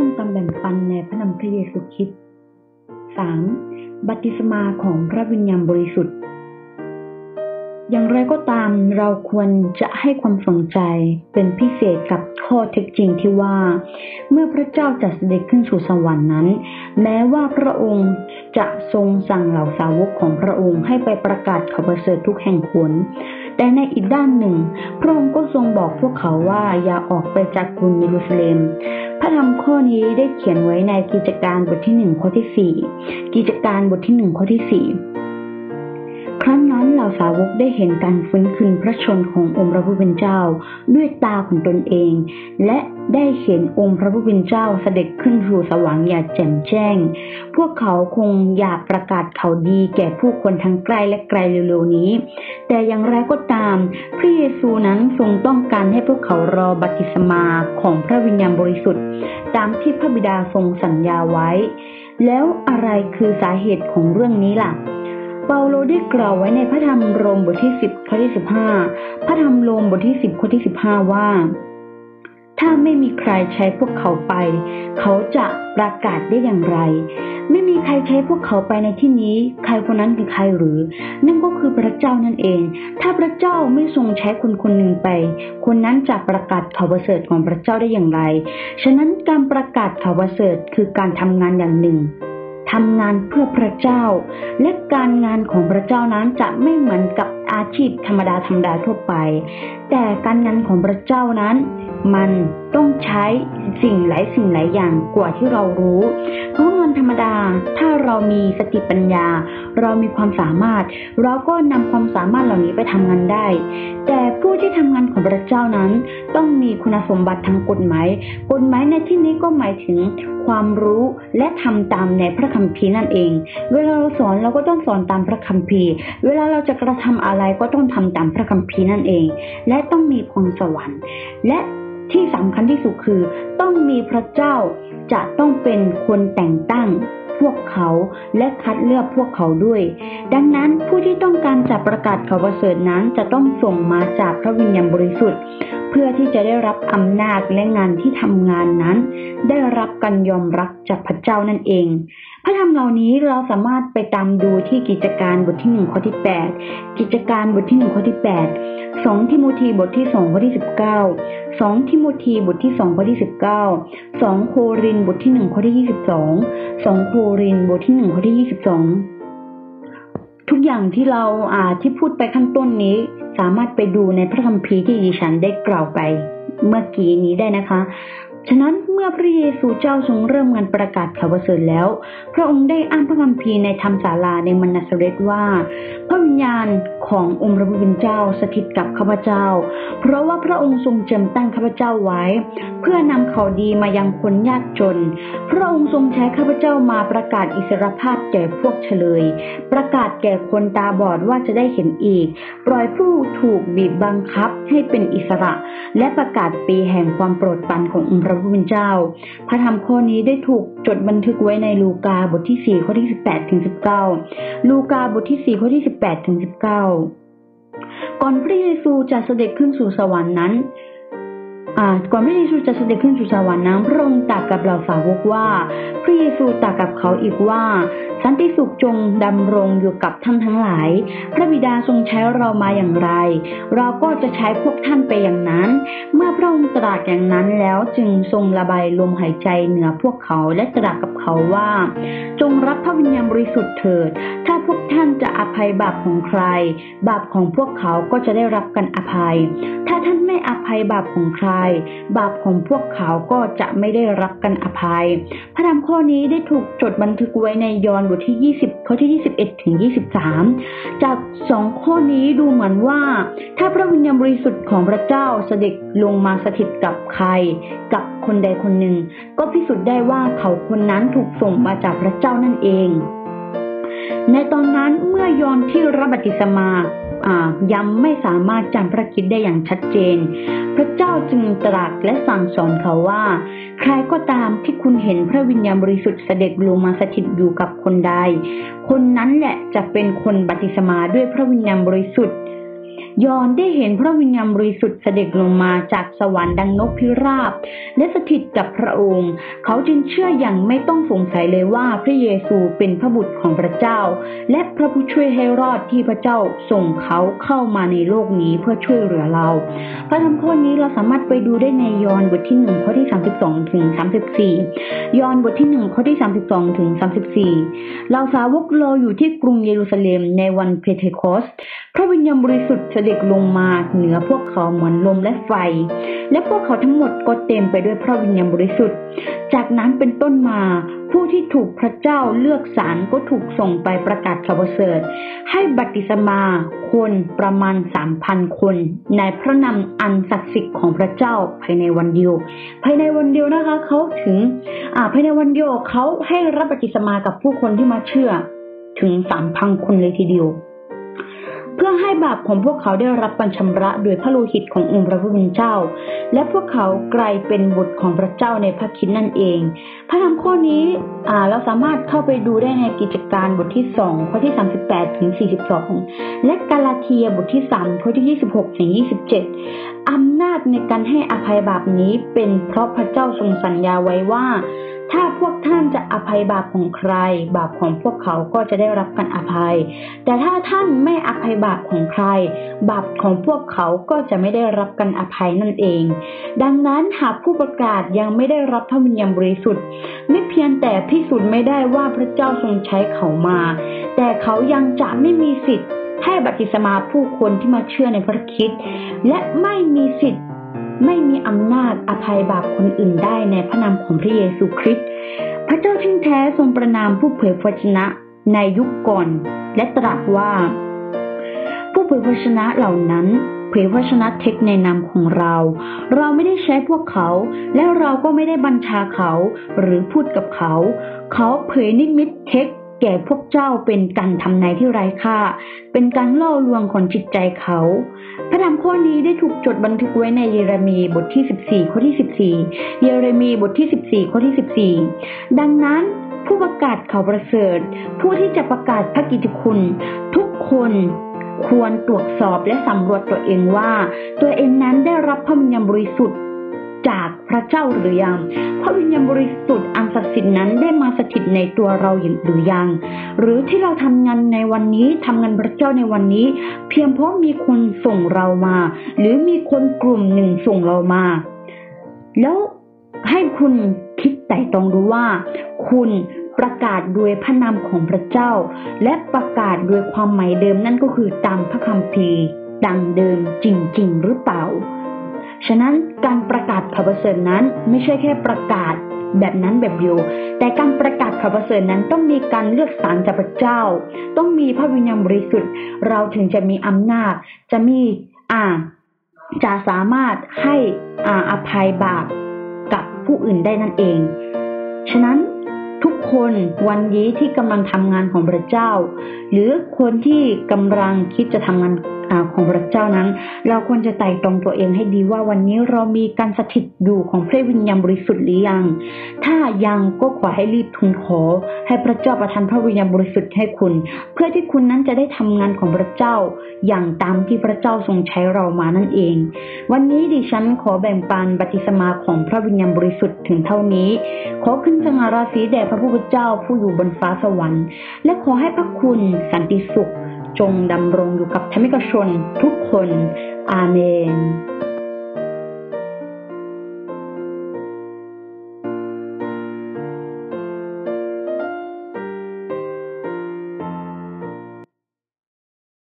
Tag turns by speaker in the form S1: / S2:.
S1: ร่วมกันแบ่งปันในพระนามพระเยซูคริสต์ 3. บัติศมาของพระวิญญาณบริสุทธิ์ อย่างไรก็ตามเราควรจะให้ความสนใจเป็นพิเศษกับข้อเท็จจริงที่ว่า เมื่อพระเจ้าจะเสด็จขึ้นสู่สวรรค์นั้น แม้ว่าพระองค์จะทรงสั่งเหล่าสาวกของพระองค์ให้ไปประกาศข่าวประเสริฐทุกแห่งหนแต่ในอีกด้านหนึ่ง พระองค์ก็ทรงบอกพวกเขาว่าอย่าออกไปจากกรุงเยรูซาเล็ม ธรรมข้อนี้ได้เขียนไว้ในกิจการบทที่1ข้อที่ 4 กิจการบทที่1ข้อที่ 4 สาวกได้เห็นการฟื้นคืนพระชนขององค์พระผู้เป็นเจ้า ด้วยตาของตนเอง และได้เห็นองค์พระผู้เป็นเจ้าเสด็จขึ้นสู่สวรรค์อย่างแจ่มแจ้ง พวกเขาคงอยากประกาศข่าวดีแก่ผู้คนทั้งใกล้และไกลเร็วๆนี้ แต่อย่างไรก็ตาม พระเยซูนั้นทรงต้องการให้พวกเขารอบัติศมาของพระวิญญาณบริสุทธิ์ ตามที่พระบิดาทรงสัญญาไว้ แล้วอะไรคือสาเหตุของเรื่องนี้ล่ะ เปาโลได้กล่าวไว้ในพระธรรมโรมบทที่สิบข้อที่สิบห้าพระธรรมโรมบทที่สิบข้อที่สิบห้าว่า ถ้าไม่มีใครใช้พวกเขาไป เขาจะประกาศได้อย่างไร ไม่มีใครใช้พวกเขาไปในที่นี้ ใครคนนั้นคือใครหรือ นั่นก็คือพระเจ้านั่นเอง ถ้าพระเจ้าไม่ทรงใช้คนคนหนึ่งไป คนนั้นจะประกาศข่าวประเสริฐของพระเจ้าได้อย่างไร ฉะนั้นการประกาศข่าวประเสริฐคือการทำงานอย่างหนึ่ง ทำงานเพื่อพระเจ้า และการงานของพระเจ้านั้นจะไม่เหมือนกับอาชีพธรรมดาธรรมดาทั่วไป แต่การงานของพระเจ้านั้น มันต้องใช้สิ่งหลายสิ่งหลายอย่างกว่าที่เรารู้ ราะงธรรมดา ถ้าเรามีสติปัญญา เรามีความสามารถ เราก็นำความสามารถเหล่านี้ไปทำงานได้ แต่ผู้ที่ทำงานของพระเจ้านั้น ต้องมีคุณสมบัติทางกฎหมาย กฎหมายในที่นี้ก็หมายถึงความรู้และทำตามในพระคัมภีร์นั่นเอง เวลาเราสอนเราก็ต้องสอนตามพระคัมภีร์ เวลาเราจะกระทำอะไรก็ต้องทำตามพระคัมภีร์นั่นเอง และต้องมีพรสวรรค์ และที่สำคัญที่สุดคือต้องมีพระเจ้า จะต้องเป็นคนแต่งตั้งพวกเขาและคัดเลือกพวกเขาด้วย ดังนั้นผู้ที่ต้องการจะประกาศข่าวประเสริฐนั้นจะต้องส่งมาจากพระวิญญาณบริสุทธิ์ เพื่อที่จะได้รับอำนาจและงานที่ทำงานนั้น ได้รับการยอมรับจากพระเจ้านั่นเอง ระธรรมเหล่านี้เราสามารถไปตามดูที่กิจการบทที่หนึ่งข้อที่แปดกิจการบทที่หนึ่งข้อที่แปดสองทิโมธีบทที่สองข้อที่สิบเก้าสองทิโมธีบทที่สองข้อที่สิบเก้าสองโครินบทที่หนึ่งข้อที่ยี่สิบสองสองโครินบทที่หนึ่งข้อที่ยี่สิบสองทุกอย่างที่เราอ่าที่พูดไปขั้นต้นนี้ สามารถไปดูในพระคัมภีร์ที่ดิฉันได้กล่าวไปเมื่อกี้นี้ได้นะคะ ฉะนั้นเมื่อพระเยซูเจ้าทรงเริ่มงานประกาศข่าวประเสริฐแล้ว พระองค์ได้อ้างพระคัมภีร์ในธรรมศาลาในมนาสเรตว่า พระวิญญาณขององค์พระผู้เป็นเจ้าสถิตกับข้าพเจ้า เพราะว่าพระองค์ทรงเจิมตั้งข้าพเจ้าไว้ เพื่อนำข่าวดีมายังคนยากจน พระองค์ทรงใช้ข้าพเจ้ามาประกาศอิสรภาพแก่พวกเฉลย ประกาศแก่คนตาบอดว่าจะได้เห็นอีก ปล่อยผู้ถูกบีบบังคับให้เป็นอิสระ และประกาศปีแห่งความโปรดปรานขององค์ระผู้เป็นเจ้า พระธรรมข้อนี้ได้ถูกจดบันทึกไว้ในลูกาบทที่ 4 ข้อที่ 18ถึง19 ลูกาบทที่ 4 ข้อที่ 18ถึง19 ก่อนพระเยซูจะเสด็จขึ้นสู่สวรรค์นั้น ก่อนพระเยซูจะเสด็จขึ้นสู่สวรรค์นั้นพระองค์ตรัสกับเหล่าสาวกว่า พระเยซูตรัสกับเขาอีกว่า สันติสุขจงดำรงอยู่กับท่านทั้งหลาย พระบิดาทรงใช้เรามาอย่างไร เราก็จะใช้พวกท่านไปอย่างนั้น เมื่อพระองค์ตรัสอย่างนั้นแล้วจึงทรงระบายลมหายใจเหนือพวกเขาและตรัสกับ เขาว่า จงรับพระวิญญาณบริสุทธิ์เถิด ถ้าพวกท่านจะอภัยบาปของใคร บาปของพวกเขาก็จะได้รับการอภัย ถ้าท่านไม่อภัยบาปของใคร บาปของพวกเขาก็จะไม่ได้รับการอภัย พระธรรมข้อนี้ได้ถูกจดบันทึกไว้ในยอห์นบทที่ 20 ข้อที่ 21 ถึง 23 จากสองข้อนี้ดูเหมือนว่า ถ้าพระวิญญาณบริสุทธิ์ของพระเจ้าเสด็จลงมาสถิตกับใครกับ คนใดคนหนึ่ง ก็พิสูจน์ได้ว่าเขาคนนั้นถูกส่งมาจากพระเจ้านั่นเอง ในตอนนั้นเมื่อยอนที่รับบัติศมายังไม่สามารถจำพระคิดได้อย่างชัดเจน พระเจ้าจึงตรัสและสั่งสอนเขาว่า ใครก็ตามที่คุณเห็นพระวิญญาณบริสุทธิ์เสด็จลงมาสถิตอยู่กับคนใด คนนั้นแหละจะเป็นคนบัติศมาด้วยพระวิญญาณบริสุทธิ์ ยอนได้เห็นพระวิญญาณบริสุทธิ์เสด็จลงมาจากสวรรค์ดังนกพิราบ และสถิตกับพระองค์ เขาจึงเชื่ออย่างไม่ต้องสงสัยเลยว่าพระเยซูเป็นพระบุตรของพระเจ้า และพระผู้ช่วยให้รอดที่พระเจ้าส่งเขาเข้ามาในโลกนี้เพื่อช่วยเหลือเรา พระธรรมข้อนี้เราสามารถไปดูได้ในยอห์นบทที่หนึ่งข้อที่32ถึง34ยอห์นบทที่หนึ่งข้อที่32ถึง34เราสาวกรออยู่ที่กรุงเยรูซาเล็มในวันเพเทคอสพระวิญญาณบริสุทธิ์เสด็จ็กลงมาเหนือพวกเขาเหมือนลมและไฟ และพวกเขาทั้งหมดก็เต็มไปด้วยพระวิญญาณบริสุทธิ์ จากนั้นเป็นต้นมาผู้ที่ถูกพระเจ้าเลือกสรรก็ถูกส่งไปประกาศข่าวประเสริฐให้บัติศมาคนประมาณสามพันคน ในพระนามอันศักดิ์สิทธิ์ของพระเจ้าภายในวันเดียว ภายในวันเดียวนะคะเขาถึงภายในวันเดียวเขาให้รับบัติศมากับผู้คนที่มาเชื่อถึงสามพันคนเลยทีเดียว พื่อให้บาปของพวกเขาได้รับการชำระโดยพระโลหิตขององค์พระผู้เป็นเจ้า และพวกเขากลายเป็นบุตรของพระเจ้าในพระคิดนั่นเอง พระธรรมข้อนี้เราสามารถเข้าไปดูได้ในกิจการบทที่2ข้อที่ 38ถึง42 และกาลาเทียบทที่3ข้อที่ 26ถึง27อำนาจในการให้อภัยบาปนี้เป็นเพราะพระเจ้าทรงสัญญาไว้ว่า ถ้าพวกท่านจะอภัยบาปของใคร บาปของพวกเขาก็จะได้รับการอภัย แต่ถ้าท่านไม่อภัยบาปของใคร บาปของพวกเขาก็จะไม่ได้รับการอภัยนั่นเอง ดังนั้นหากผู้ประกาศยังไม่ได้รับพระวิญญาณบริสุทธิ์ ไม่เพียงแต่พิสูจน์ไม่ได้ว่าพระเจ้าทรงใช้เขามา แต่เขายังจะไม่มีสิทธิ์ให้บัพติศมาผู้คนที่มาเชื่อในพระคิดและไม่มีสิทธิ์ ไม่มีอำนาจอภัยบาปคนอื่นได้ในพระนามของพระเยซูคริสต์พระเจ้าทิ้งแท้ทรงประนามผู้เผยพระวจนะในยุคก่อน และตรัสว่า ผู้เผยพระวจนะเหล่านั้นเผยพระวจนะเท็จในนามของเรา เราไม่ได้ใช้พวกเขา และเราก็ไม่ได้บัญชาเขาหรือพูดกับเขา เขาเผยนิมิตเท็จ แก่พวกเจ้าเป็นการทำนายที่ไร้ค่า เป็นการล่อลวงของจิตใจเขา พระธรรมข้อนี้ได้ถูกจดบันทึกไว้ในเยเรมีบทที่ 14 ข้อที่ 14 เยเรมีบทที่ 14 ข้อที่ 14 ดังนั้นผู้ประกาศข่าวประเสริฐ ผู้ที่จะประกาศพระกิตติคุณ ทุกคนควรตรวจสอบและสำรวจตัวเองว่า ตัวเองนั้นได้รับพระวิญญาณบริสุทธิ์ จากพระเจ้าหรือยัง พระวิญญาณบริสุทธิ์อันศักดิ์สิทธิ์นั้นได้มาสถิตในตัวเราหรือยัง หรือที่เราทำงานในวันนี้ทำงานพระเจ้าในวันนี้ เพียงเพราะมีคนส่งเรามา หรือมีคนกลุ่มหนึ่งส่งเรามา แล้วให้คุณคิดไต่ตรองดูว่า คุณประกาศโดยพระนามของพระเจ้า และประกาศโดยความหมายเดิมนั่นก็คือตามพระคัมภีร์ดังเดิมจริง ๆ หรือเปล่า ฉะนั้นการประกาศข่าวประเสริฐนั้นไม่ใช่แค่ประกาศแบบนั้นแบบเดียว แต่การประกาศข่าวประเสริฐนั้นต้องมีการเลือกสรรจากพระเจ้า ต้องมีพระวิญญาณบริสุทธิ์ เราถึงจะมีอำนาจ จะมีอ่าจะสามารถให้อ่าอภัยบาปกับผู้อื่นได้นั่นเอง ฉะนั้นทุกคนวันนี้ที่กำลังทำงานของพระเจ้า หรือคนที่กำลังคิดจะทำงาน อาของพระเจ้านั้น เราควรจะไต่ตรงตัวเองให้ดีว่าวันนี้เรามีการสถิตอยู่ของพระวิญญาณบริสุทธิ์หรือยัง ถ้ายังก็ขอให้รีบทูลขอ ให้พระเจ้าประทานพระวิญญาณบริสุทธิ์ให้คุณ เพื่อที่คุณนั้นจะได้ทำงานของพระเจ้า อย่างตามที่พระเจ้าทรงใช้เรามานั่นเอง วันนี้ดิฉันขอแบ่งปันบัติสมาของพระวิญญาณบริสุทธิ์ถึงเท่านี้ ขอขึ้นสง่าราศีแด่พระผู้เป็นเจ้าผู้อยู่บนฟ้าสวรรค์ และขอให้พระคุณสันติสุข จงดำรงอยู่กับธรรมิกชนทุกคน อาเมน